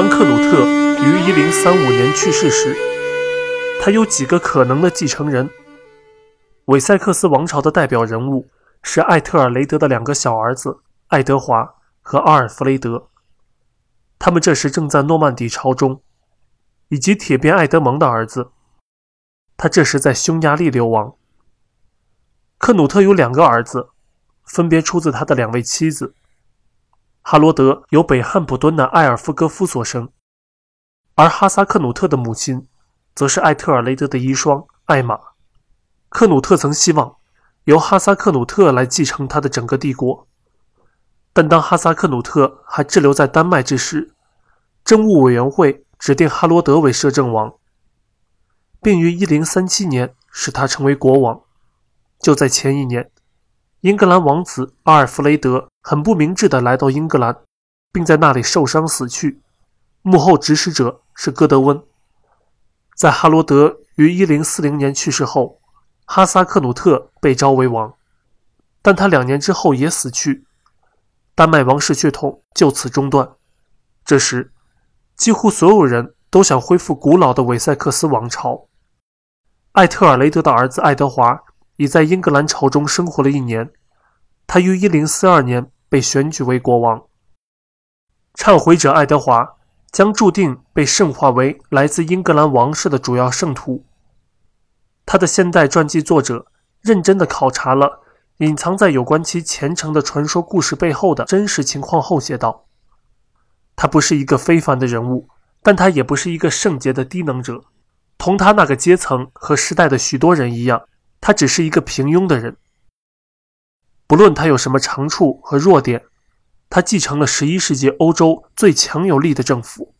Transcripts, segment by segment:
当克努特于1035年去世时，他有几个可能的继承人。韦塞克斯王朝的代表人物是艾特尔雷德的两个小儿子爱德华和阿尔弗雷德，他们这时正在诺曼底朝中，以及铁鞭爱德蒙的儿子，他这时在匈牙利流亡。克努特有两个儿子，分别出自他的两位妻子。哈罗德由北汉普敦的艾尔夫戈夫所生，而哈萨克努特的母亲则是艾特尔雷德的遗孀艾玛。克努特曾希望由哈萨克努特来继承他的整个帝国，但当哈萨克努特还滞留在丹麦之时，政务委员会指定哈罗德为摄政王，并于1037年使他成为国王。就在前一年，英格兰王子阿尔弗雷德很不明智地来到英格兰，并在那里受伤死去。幕后指使者是戈德温。在哈罗德于1040年去世后。哈萨克努特被召为王，但他两年之后也死去，丹麦王室血统就此中断。这时，几乎所有人都想恢复古老的韦塞克斯王朝。艾特尔雷德的儿子爱德华已在英格兰朝中生活了一年，他于1042年被选举为国王。忏悔者爱德华将注定被圣化为来自英格兰王室的主要圣徒。他的现代传记作者认真地考察了隐藏在有关其虔诚的传说故事背后的真实情况后写道：“他不是一个非凡的人物，但他也不是一个圣洁的低能者。同他那个阶层和时代的许多人一样，他只是一个平庸的人。不论他有什么长处和弱点，他继承了十一世纪欧洲最强有力的政府。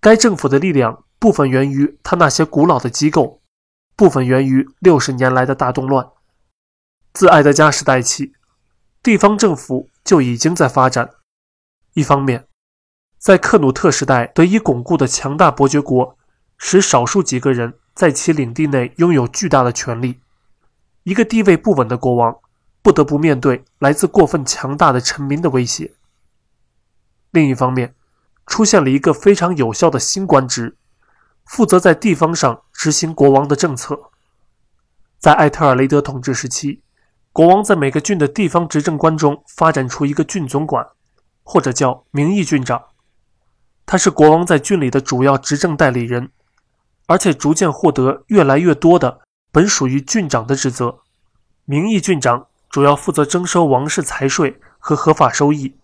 该政府的力量部分源于他那些古老的机构。”部分源于六十年来的大动乱。自爱德加时代起，地方政府就已经在发展。一方面，在克努特时代得以巩固的强大伯爵国，使少数几个人在其领地内拥有巨大的权力。一个地位不稳的国王不得不面对来自过分强大的臣民的威胁。另一方面，出现了一个非常有效的新官职。负责在地方上执行国王的政策。在艾特尔雷德统治时期，国王在每个郡的地方执政官中发展出一个郡总管，或者叫名义郡长。他是国王在郡里的主要执政代理人，而且逐渐获得越来越多的本属于郡长的职责。名义郡长主要负责征收王室财税和合法收益，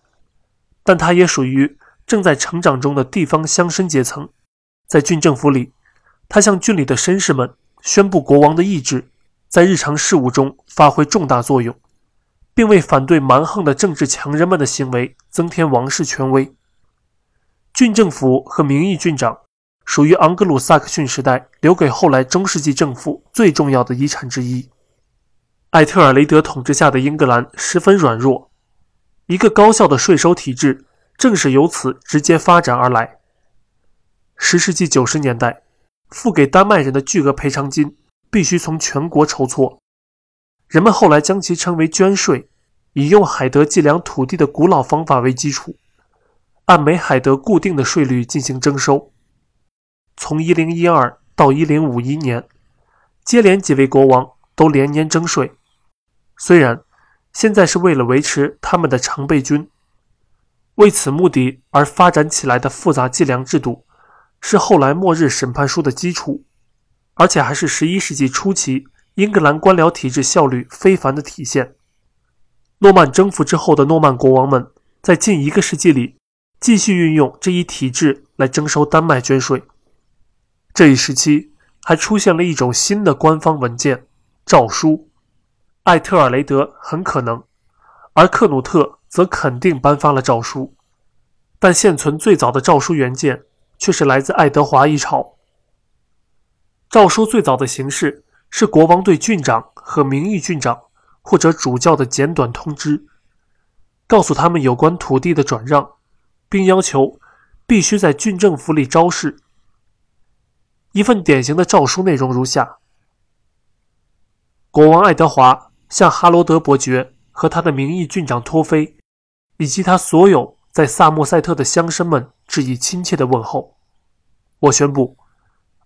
但他也属于正在成长中的地方乡绅阶层。在郡政府里，他向郡里的绅士们宣布国王的意志，在日常事务中发挥重大作用，并为反对蛮横的政治强人们的行为增添王室权威。郡政府和名义郡长属于昂格鲁萨克逊时代留给后来中世纪政府最重要的遗产之一。艾特尔雷德统治下的英格兰十分软弱，一个高效的税收体制正是由此直接发展而来。十世纪九十年代，付给丹麦人的巨额赔偿金必须从全国筹措。人们后来将其称为捐税，以用海德计量土地的古老方法为基础，按每海德固定的税率进行征收。从一零一二到一零五一年，接连几位国王都连年征税。虽然现在是为了维持他们的常备军，为此目的而发展起来的复杂计量制度。是后来末日审判书的基础，而且还是十一世纪初期英格兰官僚体制效率非凡的体现。诺曼征服之后的诺曼国王们在近一个世纪里继续运用这一体制来征收丹麦捐税。这一时期还出现了一种新的官方文件——诏书。艾特尔雷德很可能，而克努特则肯定颁发了诏书，但现存最早的诏书原件。却是来自爱德华一朝。诏书最早的形式是国王对郡长和名誉郡长或者主教的简短通知，告诉他们有关土地的转让，并要求必须在郡政府里昭示。一份典型的诏书内容如下：国王爱德华向哈罗德伯爵和他的名义郡长托菲，以及他所有在萨默塞特的乡绅们。致以亲切的问候。我宣布，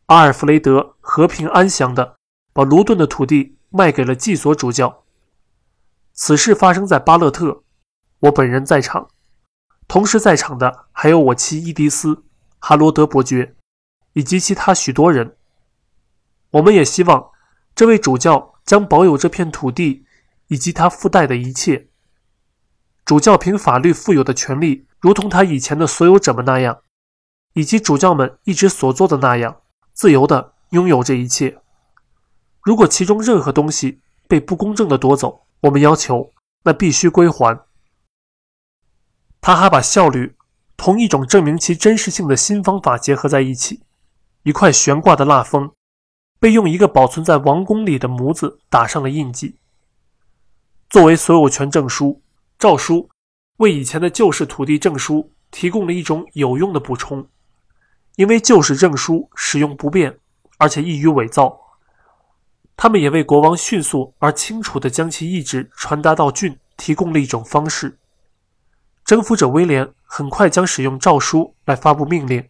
阿尔弗雷德和平安详地把卢顿的土地卖给了祭所主教。此事发生在巴勒特，我本人在场，同时在场的还有我妻伊迪丝、哈罗德伯爵以及其他许多人。我们也希望这位主教将保有这片土地以及他附带的一切。主教凭法律赋有的权利，如同他以前的所有者们那样，以及主教们一直所做的那样，自由地拥有这一切。如果其中任何东西被不公正地夺走，我们要求那必须归还。他还把效率同一种证明其真实性的新方法结合在一起：一块悬挂的蜡封，被用一个保存在王宫里的模子打上了印记，作为所有权证书。诏书为以前的旧式土地证书提供了一种有用的补充，因为旧式证书使用不便，而且易于伪造。他们也为国王迅速而清楚地将其意志传达到郡提供了一种方式。征服者威廉很快将使用诏书来发布命令，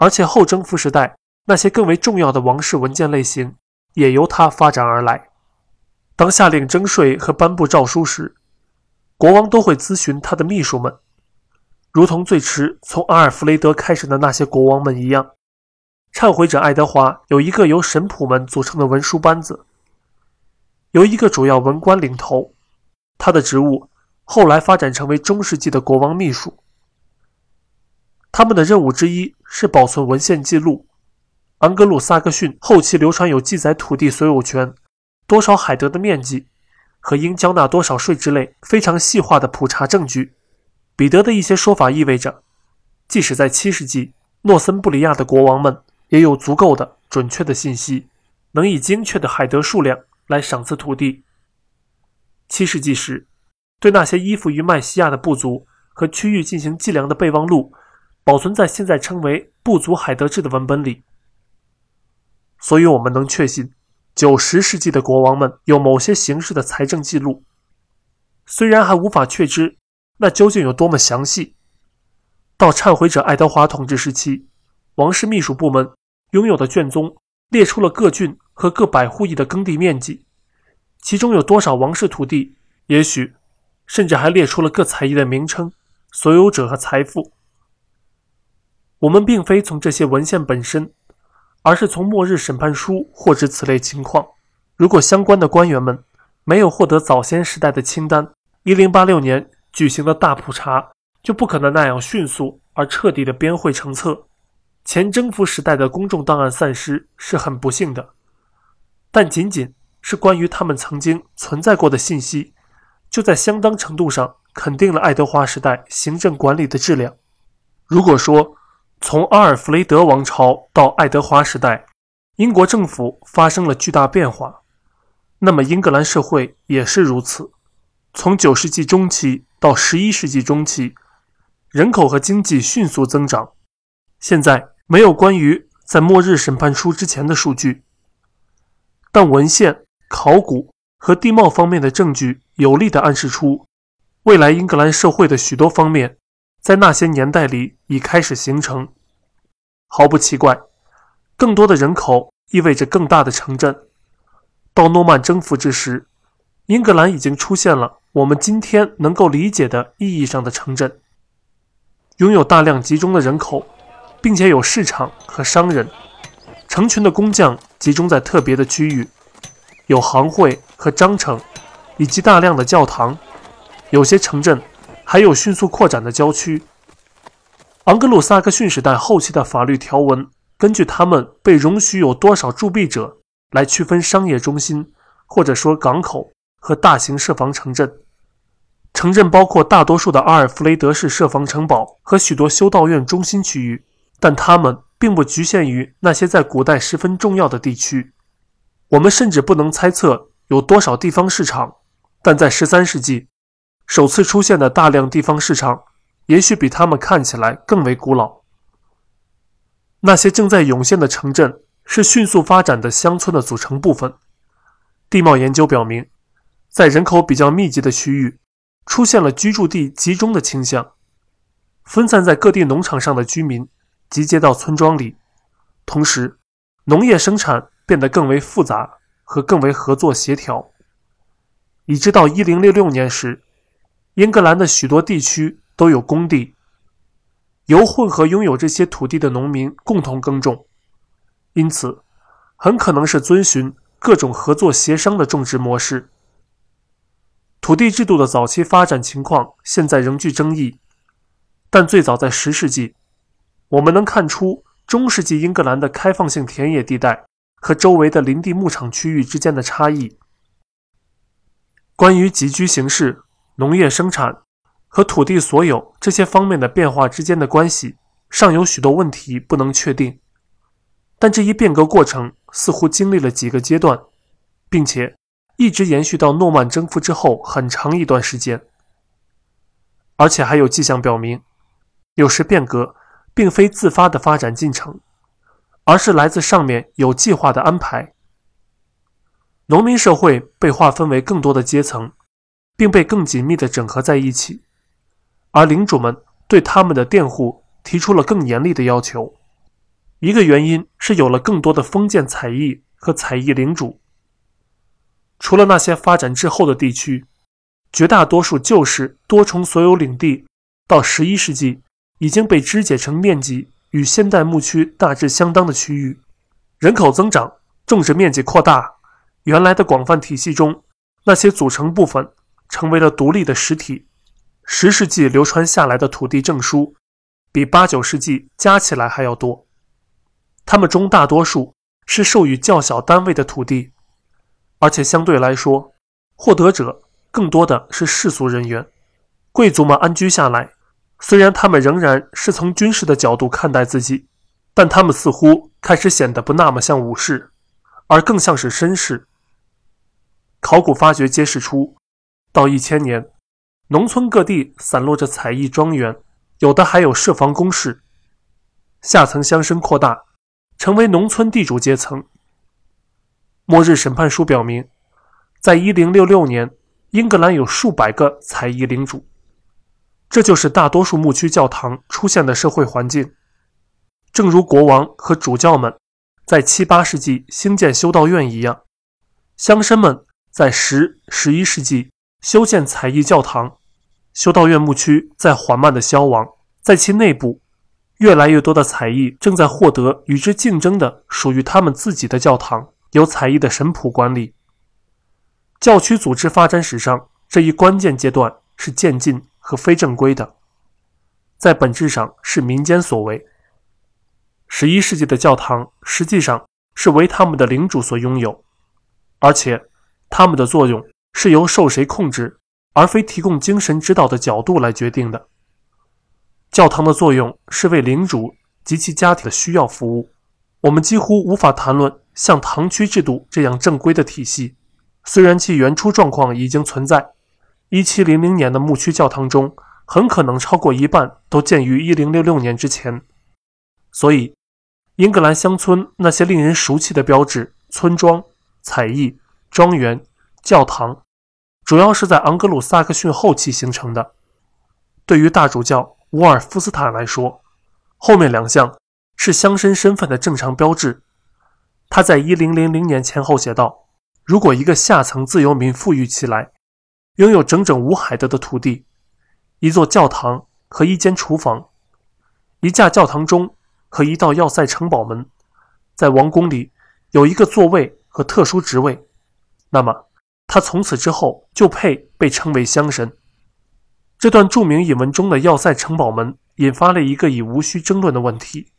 而且后征服时代那些更为重要的王室文件类型也由他发展而来。当下令征税和颁布诏书时，国王都会咨询他的秘书们，如同最迟从阿尔弗雷德开始的那些国王们一样。忏悔者爱德华有一个由神仆们组成的文书班子，由一个主要文官领头。他的职务后来发展成为中世纪的国王秘书。他们的任务之一是保存文献记录。安格鲁萨克逊后期流传有记载土地所有权、多少海德的面积。和应交纳多少税之类非常细化的普查证据。彼得的一些说法意味着，即使在七世纪，诺森布里亚的国王们也有足够的准确的信息，能以精确的海德数量来赏赐土地。七世纪时，对那些依附于麦西亚的部族和区域进行计量的备忘录，保存在现在称为部族海德制的文本里。所以，我们能确信。九十世纪的国王们有某些形式的财政记录，虽然还无法确知那究竟有多么详细。到忏悔者爱德华统治时期，王室秘书部门拥有的卷宗列出了各郡和各百户邑的耕地面积，其中有多少王室土地，也许甚至还列出了各财邑的名称、所有者和财富。我们并非从这些文献本身。而是从末日审判书获知此类情况。如果相关的官员们没有获得早先时代的清单，1086年举行的大普查就不可能那样迅速而彻底的编汇成册。前征服时代的公众档案散失是很不幸的，但仅仅是关于他们曾经存在过的信息，就在相当程度上肯定了爱德华时代行政管理的质量。如果说，从阿尔弗雷德王朝到爱德华时代，英国政府发生了巨大变化。那么，英格兰社会也是如此。从九世纪中期到十一世纪中期，人口和经济迅速增长。现在没有关于在末日审判书之前的数据，但文献、考古和地貌方面的证据有力地暗示出，未来英格兰社会的许多方面。在那些年代里已开始形成，毫不奇怪。更多的人口意味着更大的城镇。到诺曼征服之时，英格兰已经出现了我们今天能够理解的意义上的城镇，拥有大量集中的人口，并且有市场和商人，成群的工匠集中在特别的区域，有行会和章程，以及大量的教堂。有些城镇。还有迅速扩展的郊区。昂格鲁萨克逊时代后期的法律条文，根据他们被容许有多少铸币者来区分商业中心，或者说港口和大型设防城镇。城镇包括大多数的阿尔弗雷德式设防城堡和许多修道院中心区域，但它们并不局限于那些在古代十分重要的地区。我们甚至不能猜测有多少地方市场，但在十三世纪。首次出现的大量地方市场，也许比他们看起来更为古老。那些正在涌现的城镇是迅速发展的乡村的组成部分。地貌研究表明，在人口比较密集的区域，出现了居住地集中的倾向。分散在各地农场上的居民集结到村庄里，同时，农业生产变得更为复杂和更为合作协调，以直到1066年时，英格兰的许多地区都有工地，由混合拥有这些土地的农民共同耕种，因此，很可能是遵循各种合作协商的种植模式。土地制度的早期发展情况现在仍具争议。但最早在十世纪，我们能看出中世纪英格兰的开放性田野地带和周围的林地牧场区域之间的差异。关于集居形式、农业生产和土地所有这些方面的变化之间的关系，尚有许多问题不能确定。但这一变革过程似乎经历了几个阶段，并且一直延续到诺曼征服之后很长一段时间，而且还有迹象表明。有时变革并非自发的发展进程，而是来自上面有计划的安排。农民社会被划分为更多的阶层，并被更紧密地整合在一起，而领主们对他们的佃户提出了更严厉的要求。一个原因是有了更多的封建采邑和采邑领主。除了那些发展滞后的地区，绝大多数旧式多重所有领地到十一世纪。已经被肢解成面积与现代牧区大致相当的区域，人口增长，种植面积扩大，原来的广泛体系中那些组成部分成为了独立的实体。十世纪流传下来的土地证书比八九世纪加起来还要多，他们中大多数是授予较小单位的土地，而且相对来说，获得者更多的是世俗人员，贵族们安居下来。虽然他们仍然是从军事的角度看待自己，但他们似乎开始显得不那么像武士，而更像是绅士。考古发掘揭示出，到一千年，农村各地散落着采邑庄园，有的还有设防工事。下层乡绅扩大，成为农村地主阶层。末日审判书表明，在一零六六年，英格兰有数百个采邑领主。这就是大多数牧区教堂出现的社会环境，正如国王和主教们在七八世纪兴建修道院一样，乡绅们在十、十一世纪修建彩艺教堂，修道院牧区在缓慢的消亡，在其内部，越来越多的彩艺正在获得与之竞争的属于他们自己的教堂，由彩艺的神仆管理。教区组织发展史上这一关键阶段是渐进。和非正规的，在本质上是民间所为。十一世纪的教堂实际上是为他们的领主所拥有，而且他们的作用是由受谁控制，而非提供精神指导的角度来决定的。教堂的作用是为领主及其家庭的需要服务。我们几乎无法谈论像堂区制度这样正规的体系，虽然其原初状况已经存在。一七零零年的牧区教堂中，很可能超过一半都建于一零六六年之前。所以，英格兰乡村那些令人熟悉的标志——村庄、彩艺、庄园、教堂，主要是在昂格鲁萨克逊后期形成的。对于大主教沃尔夫斯坦来说，后面两项是乡绅身份的正常标志。他在一零零零年前后写道：“如果一个下层自由民富裕起来，”拥有整整五海德的土地，一座教堂和一间厨房，一架教堂钟和一道要塞城堡门，在王宫里有一个座位和特殊职位，那么他从此之后就配被称为乡绅。这段著名引文中的要塞城堡门引发了一个已无需争论的问题：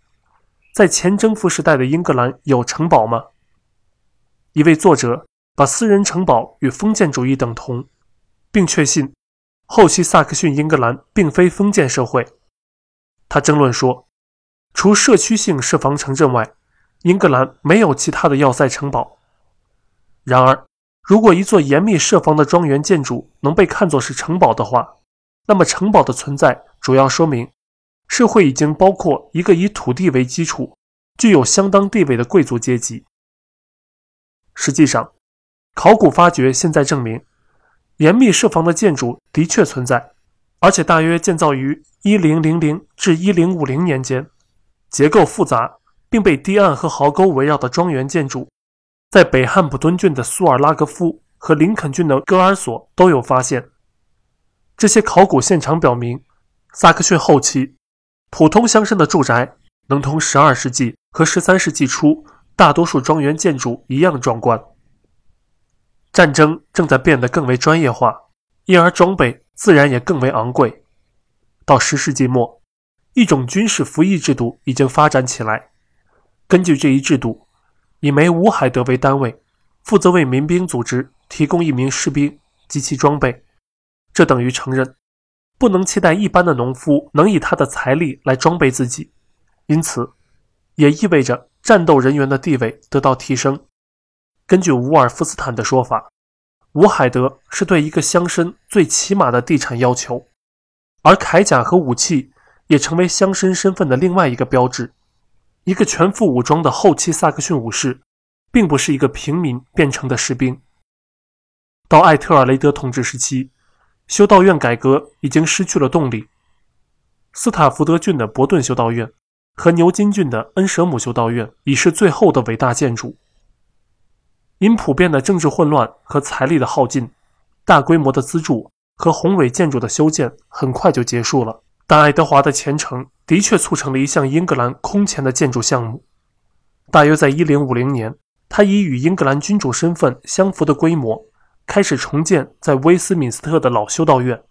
在前征服时代的英格兰有城堡吗？一位作者把私人城堡与封建主义等同。并确信，后期萨克逊英格兰并非封建社会。他争论说，除社区性设防城镇外，英格兰没有其他的要塞城堡。然而，如果一座严密设防的庄园建筑能被看作是城堡的话，那么城堡的存在主要说明社会已经包括一个以土地为基础、具有相当地位的贵族阶级。实际上，考古发掘现在证明。严密设防的建筑的确存在，而且大约建造于1000至1050年间，结构复杂，并被堤岸和壕沟围绕的庄园建筑，在北汉普敦郡的苏尔拉格夫和林肯郡的戈尔索都有发现。这些考古现场表明，萨克逊后期普通乡绅的住宅能同12世纪和13世纪初大多数庄园建筑一样壮观。战争正在变得更为专业化，因而装备。自然也更为昂贵。到十世纪末，一种军事服役制度已经发展起来。根据这一制度，以每五海德为单位，负责为民兵组织提供一名士兵及其装备。这等于承认，不能期待一般的农夫能以他的财力来装备自己。因此，也意味着战斗人员的地位得到提升。根据伍尔夫斯坦的说法。伍海德是对一个乡绅最起码的地产要求，而铠甲和武器也成为乡绅身份的另外一个标志。一个全副武装的后期萨克逊武士，并不是一个平民变成的士兵。到艾特尔雷德统治时期，修道院改革已经失去了动力。斯塔福德郡的伯顿修道院和牛津郡的恩舍姆修道院已是最后的伟大建筑。因普遍的政治混乱和财力的耗尽，大规模的资助和宏伟建筑的修建很快就结束了。但爱德华的前程的确促成了一项英格兰空前的建筑项目。大约在1050年，他以与英格兰君主身份相符的规模开始重建在威斯敏斯特的老修道院。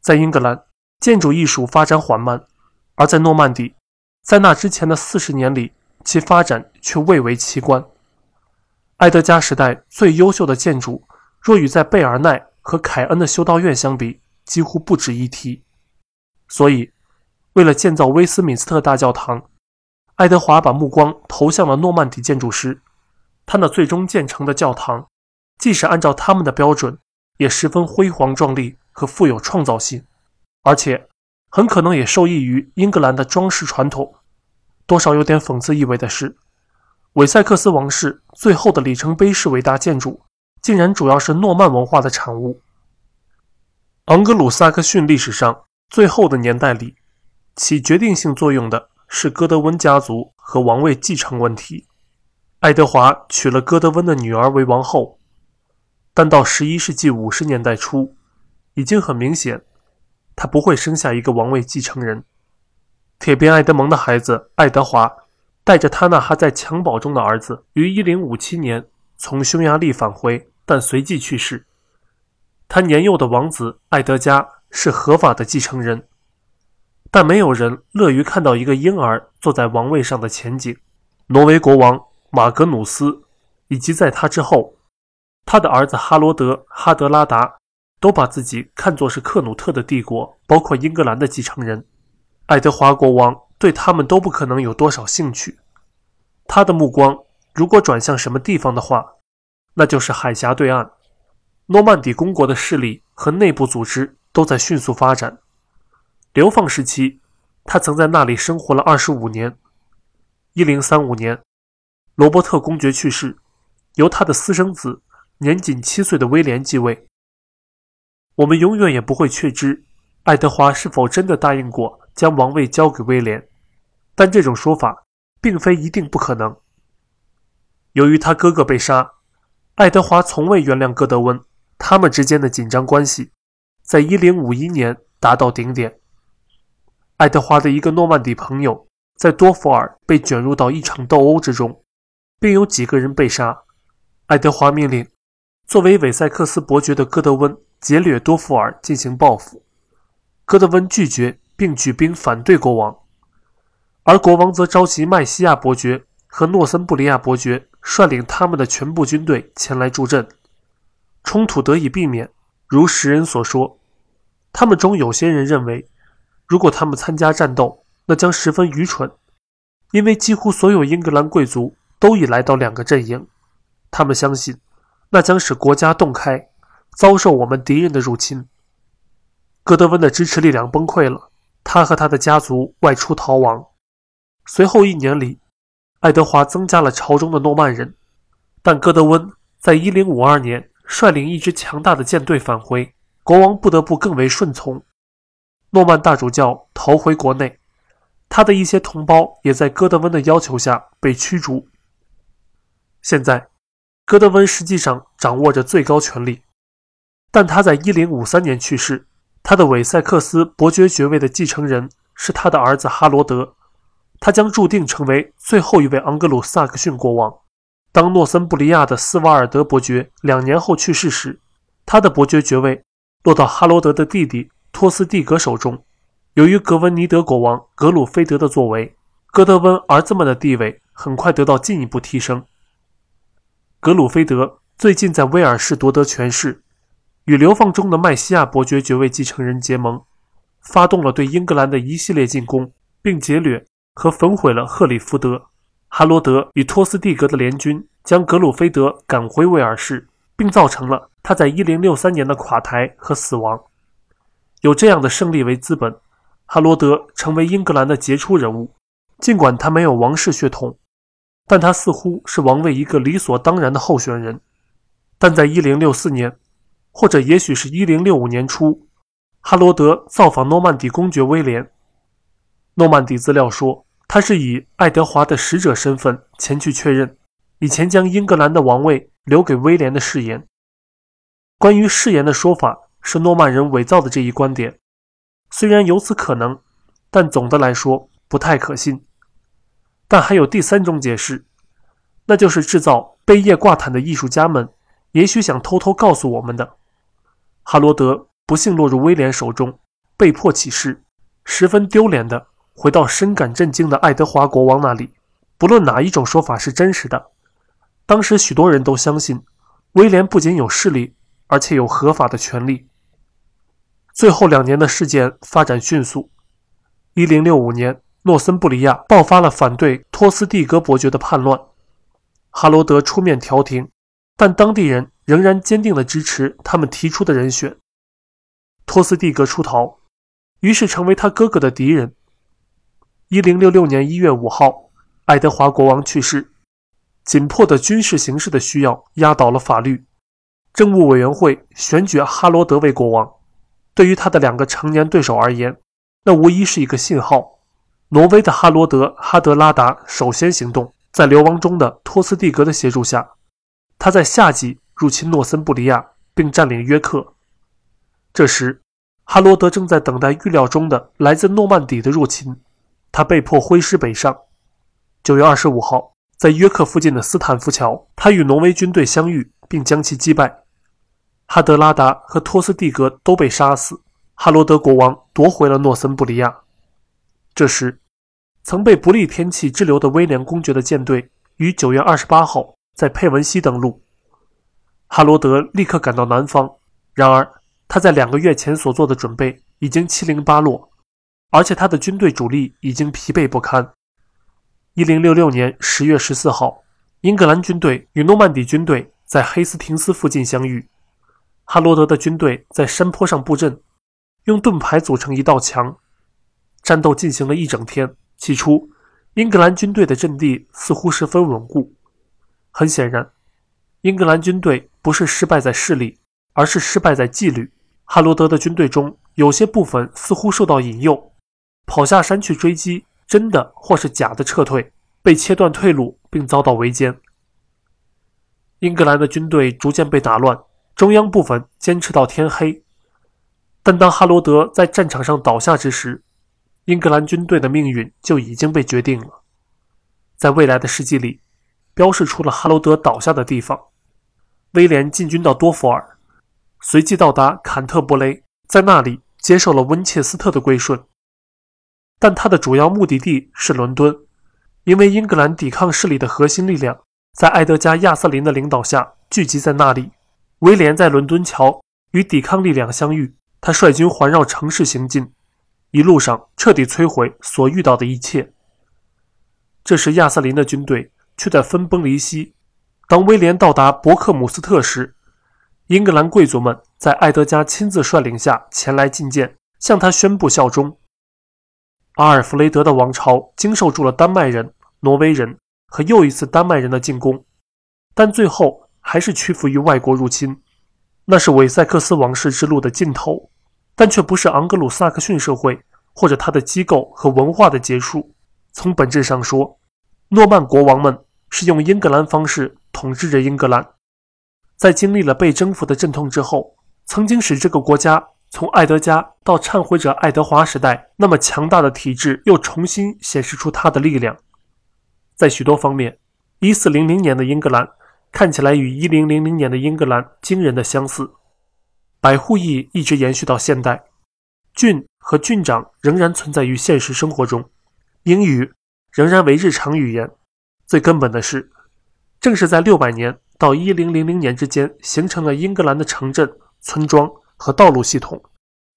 在英格兰，建筑艺术发展缓慢，而在诺曼底，在那之前的四十年里，其发展却蔚为奇观。埃德加时代最优秀的建筑，若与在贝尔奈和凯恩的修道院相比，几乎不值一提。所以，为了建造威斯敏斯特大教堂，爱德华把目光投向了诺曼底建筑师。他那最终建成的教堂，即使按照他们的标准，也十分辉煌壮丽和富有创造性，而且很可能也受益于英格兰的装饰传统。多少有点讽刺意味的是。韦塞克斯王室最后的里程碑式伟大建筑，竟然主要是诺曼文化的产物。昂格鲁萨克逊历史上最后的年代里，起决定性作用的是哥德温家族和王位继承问题。爱德华娶了哥德温的女儿为王后，但到十一世纪五十年代初，已经很明显，他不会生下一个王位继承人。铁鞭爱德蒙的孩子爱德华。带着他那还在襁褓中的儿子，于1057年从匈牙利返回，但随即去世。他年幼的王子爱德加是合法的继承人，但没有人乐于看到一个婴儿坐在王位上的前景。挪威国王马格努斯以及在他之后，他的儿子哈罗德、哈德拉达都把自己看作是克努特的帝国，包括英格兰的继承人。爱德华国王。对他们都不可能有多少兴趣。他的目光如果转向什么地方的话，那就是海峡对岸。诺曼底公国的势力和内部组织都在迅速发展。流放时期，他曾在那里生活了二十五年。一零三五年，罗伯特公爵去世，由他的私生子年仅七岁的威廉继位。我们永远也不会确知爱德华是否真的答应过将王位交给威廉。但这种说法并非一定不可能。由于他哥哥被杀，爱德华从未原谅戈德温，他们之间的紧张关系在1051年达到顶点。爱德华的一个诺曼底朋友在多弗尔被卷入到一场斗殴之中，并有几个人被杀。爱德华命令作为韦塞克斯伯爵的戈德温劫掠多弗尔进行报复，戈德温拒绝并举兵反对国王。而国王则召集麦西亚伯爵和诺森布里亚伯爵，率领他们的全部军队前来助阵，冲突得以避免。如时人所说，他们中有些人认为，如果他们参加战斗，那将十分愚蠢，因为几乎所有英格兰贵族都已来到两个阵营。他们相信，那将使国家洞开，遭受我们敌人的入侵。戈德温的支持力量崩溃了，他和他的家族外出逃亡。随后一年里，爱德华增加了朝中的诺曼人，但戈德温在1052年率领一支强大的舰队返回，国王不得不更为顺从。诺曼大主教逃回国内，他的一些同胞也在戈德温的要求下被驱逐。现在，戈德温实际上掌握着最高权力，但他在1053年去世。他的韦塞克斯伯爵爵位的继承人是他的儿子哈罗德，他将注定成为最后一位盎格鲁撒克逊国王。当诺森布利亚的斯瓦尔德伯爵两年后去世时，他的伯爵爵位落到哈罗德的弟弟托斯蒂格手中。由于格温尼德国王格鲁菲德的作为，戈德温儿子们的地位很快得到进一步提升。格鲁菲德最近在威尔士夺得权势，与流放中的麦西亚伯爵爵位继承人结盟，发动了对英格兰的一系列进攻，并劫掠和焚毁了赫里福德。哈罗德与托斯蒂格的联军将格鲁菲德赶回威尔士，并造成了他在1063年的垮台和死亡。有这样的胜利为资本，哈罗德成为英格兰的杰出人物，尽管他没有王室血统。但他似乎是王位一个理所当然的候选人。但在1064年，或者也许是1065年初，哈罗德造访诺曼底公爵威廉。诺曼底资料说，他是以爱德华的使者身份前去确认以前将英格兰的王位留给威廉的誓言。关于誓言的说法是诺曼人伪造的这一观点，虽然有此可能，但总的来说不太可信。但还有第三种解释，那就是制造贝叶挂毯的艺术家们也许想偷偷告诉我们的：哈罗德不幸落入威廉手中，被迫起誓，十分丢脸的回到深感震惊的爱德华国王那里。不论哪一种说法是真实的，当时许多人都相信威廉不仅有势力，而且有合法的权利。最后两年的事件发展迅速，一零六五年。诺森布里亚爆发了反对托斯蒂格伯爵的叛乱，哈罗德出面调停，但当地人仍然坚定地支持他们提出的人选。托斯蒂格出逃，于是成为他哥哥的敌人。一零六六年一月五号，爱德华国王去世，紧迫的军事形势的需要压倒了法律。政务委员会选举哈罗德为国王，对于他的两个成年对手而言，那无疑是一个信号。挪威的哈罗德·哈德拉达首先行动，在流亡中的托斯蒂格的协助下，他在夏季入侵诺森布里亚，并占领约克。这时，哈罗德正在等待预料中的来自诺曼底的入侵，他被迫挥师北上。九月二十五号，在约克附近的斯坦福桥，他与挪威军队相遇，并将其击败。哈德拉达和托斯蒂格都被杀死，哈罗德国王夺回了诺森布里亚。这时，曾被不利天气滞留的威廉公爵的舰队于九月二十八号在佩文西登陆。哈罗德立刻赶到南方，然而他在两个月前所做的准备已经七零八落，而且他的军队主力已经疲惫不堪。一零六六年十月十四号，英格兰军队与诺曼底军队在黑斯廷斯附近相遇。哈罗德的军队在山坡上布阵，用盾牌组成一道墙。战斗进行了一整天。起初，英格兰军队的阵地似乎十分稳固。很显然，英格兰军队不是失败在势力，而是失败在纪律。哈罗德的军队中有些部分似乎受到引诱，跑下山去追击真的或是假的撤退，被切断退路并遭到围歼。英格兰的军队逐渐被打乱，中央部分坚持到天黑。但当哈罗德在战场上倒下之时，英格兰军队的命运就已经被决定了。在未来的世纪里，标示出了哈罗德倒下的地方。威廉进军到多佛尔，随即到达坎特伯雷，在那里接受了温切斯特的归顺。但他的主要目的地是伦敦，因为英格兰抵抗势力的核心力量在埃德加·亚瑟林的领导下聚集在那里。威廉在伦敦桥与抵抗力量相遇，他率军环绕城市行进。一路上彻底摧毁所遇到的一切。这时，亚瑟林的军队却在分崩离析。当威廉到达伯克姆斯特时，英格兰贵族们在埃德加亲自率领下前来觐见，向他宣布效忠。阿尔弗雷德的王朝经受住了丹麦人、挪威人和又一次丹麦人的进攻，但最后还是屈服于外国入侵。那是韦塞克斯王室之路的尽头。但却不是昂格鲁萨克逊社会或者它的机构和文化的结束。从本质上说，诺曼国王们是用英格兰方式统治着英格兰，在经历了被征服的阵痛之后，曾经使这个国家从爱德加到忏悔者爱德华时代那么强大的体制又重新显示出它的力量。在许多方面，一四零零年的英格兰看起来与一零零零年的英格兰惊人的相似。百户邑一直延续到现代，郡和郡长仍然存在于现实生活中。英语仍然为日常语言。最根本的是，正是在六百年到一零零零年之间，形成了英格兰的城镇、村庄和道路系统，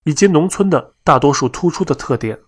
以及农村的大多数突出的特点。